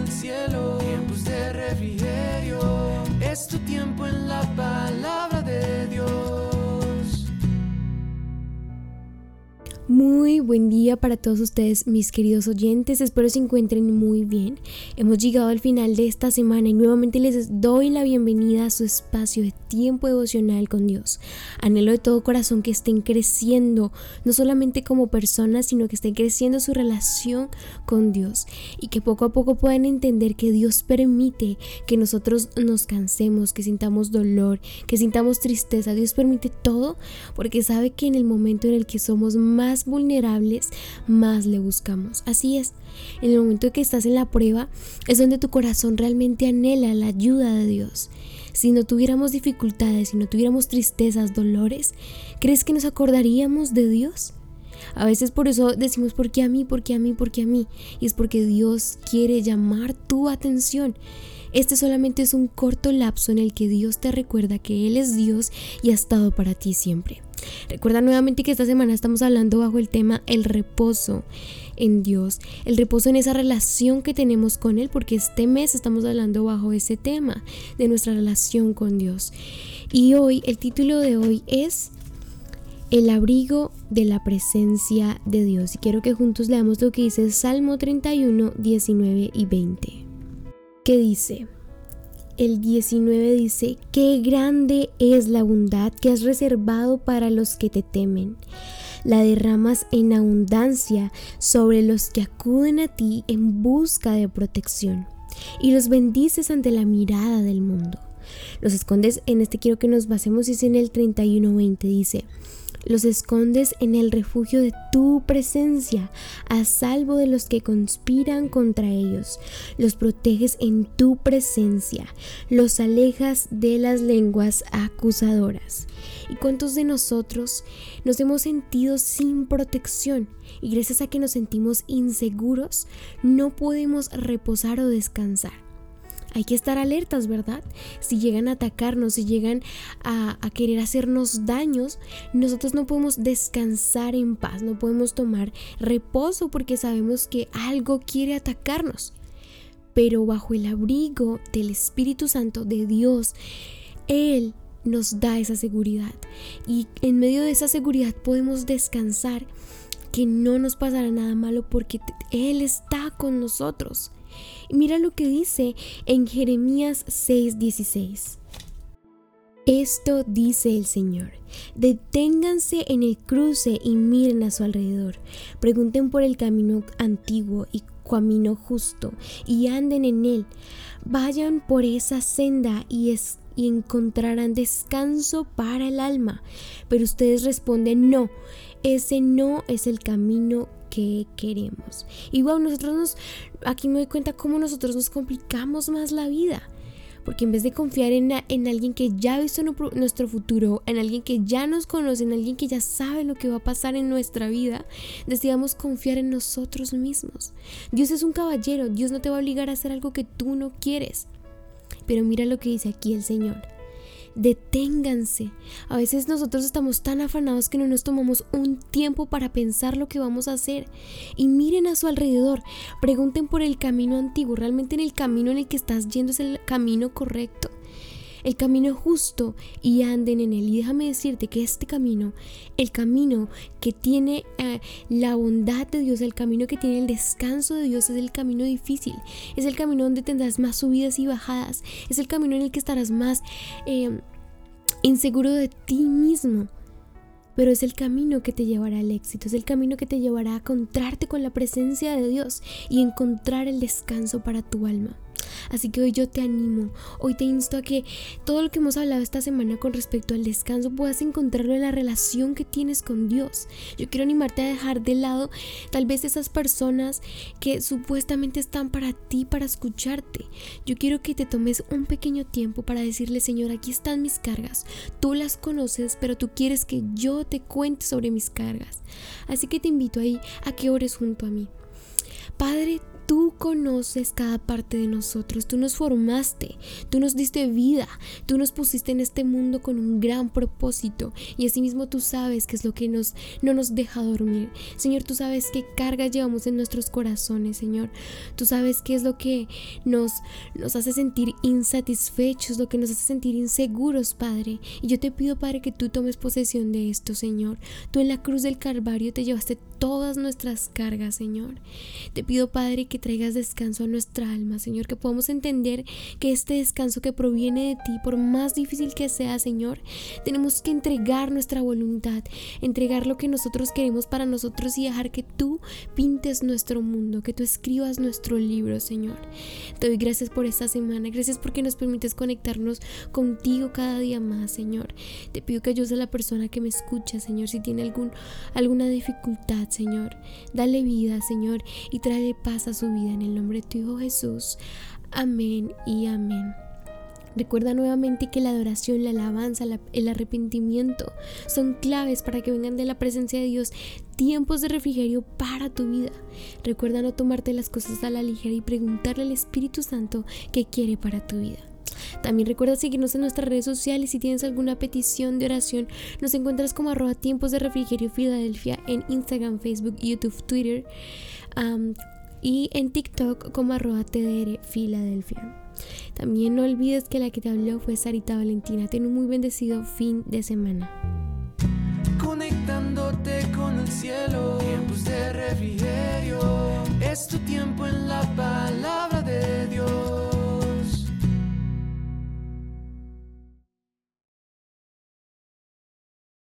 el cielo, Muy buen día para todos ustedes, mis queridos oyentes. Espero se encuentren muy bien. Hemos llegado al final de esta semana y nuevamente les doy la bienvenida a su espacio de tiempo devocional con Dios. Anhelo de todo corazón que estén creciendo, no solamente como personas, sino que estén creciendo su relación con Dios y que poco a poco puedan entender que Dios permite que nosotros nos cansemos, que sintamos dolor, que sintamos tristeza. Dios permite todo porque sabe que en el momento en el que somos más vulnerables, más le buscamos. Así es, en el momento que estás en la prueba es donde tu corazón realmente anhela la ayuda de Dios. Si no tuviéramos dificultades, si no tuviéramos tristezas, dolores, ¿crees que nos acordaríamos de Dios? A veces por eso decimos, ¿por qué a mí? ¿Por qué a mí? ¿Por qué a mí? Y es porque Dios quiere llamar tu atención. Este solamente es un corto lapso en el que Dios te recuerda que Él es Dios y ha estado para ti siempre. Recuerda nuevamente que esta semana estamos hablando bajo el tema el reposo en Dios, el reposo en esa relación que tenemos con Él, porque este mes estamos hablando bajo ese tema de nuestra relación con Dios. Y hoy, el título de hoy es el abrigo de la presencia de Dios. Y quiero que juntos leamos lo que dice Salmo 31, 19 y 20. ¿Qué dice? El 19 dice, qué grande es la bondad que has reservado para los que te temen. La derramas en abundancia sobre los que acuden a ti en busca de protección y los bendices ante la mirada del mundo. Los escondes, en este quiero que nos basemos, es en el 31.20, dice, los escondes en el refugio de tu presencia, a salvo de los que conspiran contra ellos. Los proteges en tu presencia, los alejas de las lenguas acusadoras. ¿Y cuántos de nosotros nos hemos sentido sin protección? Y gracias a que nos sentimos inseguros, no podemos reposar o descansar hay que estar alertas, ¿verdad? Si llegan a atacarnos, si llegan a, querer hacernos daños, nosotros no podemos descansar en paz, no podemos tomar reposo porque sabemos que algo quiere atacarnos. Pero bajo el abrigo del Espíritu Santo de Dios, Él nos da esa seguridad. Y en medio de esa seguridad podemos descansar que no nos pasará nada malo porque Él está con nosotros. Mira lo que dice en Jeremías 6:16. Esto dice el Señor. Deténganse en el cruce y miren a su alrededor. Pregunten por el camino antiguo y camino justo y anden en él. Vayan por esa senda y, y encontrarán descanso para el alma. Pero ustedes responden, no, ese no es el camino que queremos. Y wow, nosotros nos, aquí me doy cuenta cómo nosotros nos complicamos más la vida. Porque en vez de confiar en, en, alguien que ya ha visto nuestro futuro, en alguien que ya nos conoce, en alguien que ya sabe lo que va a pasar en nuestra vida, decidamos confiar en nosotros mismos. Dios es un caballero, Dios no te va a obligar a hacer algo que tú no quieres. Pero mira lo que dice aquí el Señor deténganse. A veces nosotros estamos tan afanados que no nos tomamos un tiempo para pensar lo que vamos a hacer. Y miren a su alrededor, pregunten por el camino antiguo, realmente en el camino en el que estás yendo es el camino correcto el camino justo y anden en él. Y déjame decirte que este camino, el camino que tiene eh, la bondad de Dios, el camino que tiene el descanso de Dios, es el camino difícil. Es el camino donde tendrás más subidas y bajadas. Es el camino en el que estarás más... Eh, inseguro de ti mismo. Pero es el camino que te llevará al éxito, es el camino que te llevará a encontrarte con la presencia de Dios y encontrar el descanso para tu alma. Así que hoy yo te animo, hoy te insto a que todo lo que hemos hablado esta semana con respecto al descanso puedas encontrarlo en la relación que tienes con Dios. Yo quiero animarte a dejar de lado tal vez esas personas que supuestamente están para ti, para escucharte. Yo quiero que te tomes un pequeño tiempo para decirle, Señor, aquí están mis cargas. Tú las conoces, pero tú quieres que yo te cuente sobre mis cargas. Así que te invito ahí a que ores junto a mí. Padre, Tú conoces cada parte de nosotros, tú nos formaste, tú nos diste vida, tú nos pusiste en este mundo con un gran propósito y asimismo tú sabes qué es lo que nos, no nos deja dormir. Señor, tú sabes qué carga llevamos en nuestros corazones, Señor. Tú sabes qué es lo que nos, nos hace sentir insatisfechos, lo que nos hace sentir inseguros, Padre. Y yo te pido, Padre, que tú tomes posesión de esto, Señor. Tú en la cruz del Calvario te llevaste todas nuestras cargas, Señor. Te pido, Padre, que traigas descanso a nuestra alma, Señor, que podamos entender que este descanso que proviene de ti, por más difícil que sea, Señor, tenemos que entregar nuestra voluntad, entregar lo que nosotros queremos para nosotros y dejar que tú pintes nuestro mundo, que tú escribas nuestro libro, Señor. Te doy gracias por esta semana, gracias porque nos permites conectarnos contigo cada día más, Señor. Te pido que ayudes a la persona que me escucha, Señor, si tiene algún, alguna dificultad, Señor. Dale vida, Señor, y trae paz a su vida en el nombre de tu Hijo Jesús. Amén y amén. Recuerda nuevamente que la adoración, la alabanza, el arrepentimiento son claves para que vengan de la presencia de Dios tiempos de refrigerio para tu vida. Recuerda no tomarte las cosas a la ligera y preguntarle al Espíritu Santo qué quiere para tu vida. También recuerda seguirnos en nuestras redes sociales. Si tienes alguna petición de oración, nos encuentras como arroba tiempos de refrigerio Filadelfia en Instagram, Facebook, YouTube, Twitter y en TikTok como arroba TDR Filadelfia. También no olvides que la que te habló fue Sarita Valentina. Ten un muy bendecido fin de semana. Conectándote con el cielo